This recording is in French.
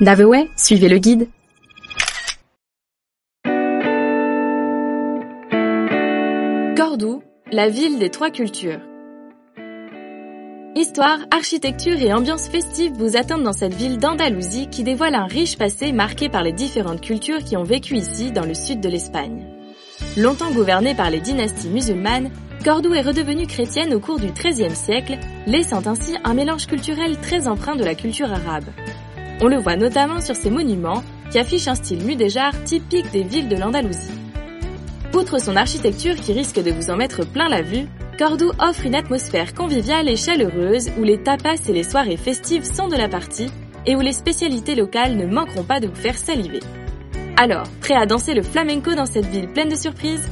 Daveway, suivez le guide. Cordoue, la ville des trois cultures. Histoire, architecture et ambiance festive vous attendent dans cette ville d'Andalousie qui dévoile un riche passé marqué par les différentes cultures qui ont vécu ici dans le sud de l'Espagne. Longtemps gouvernée par les dynasties musulmanes, Cordoue est redevenue chrétienne au cours du XIIIe siècle, laissant ainsi un mélange culturel très empreint de la culture arabe. On le voit notamment sur ses monuments qui affichent un style mudéjar typique des villes de l'Andalousie. Outre son architecture qui risque de vous en mettre plein la vue, Cordoue offre une atmosphère conviviale et chaleureuse où les tapas et les soirées festives sont de la partie et où les spécialités locales ne manqueront pas de vous faire saliver. Alors, prêt à danser le flamenco dans cette ville pleine de surprises?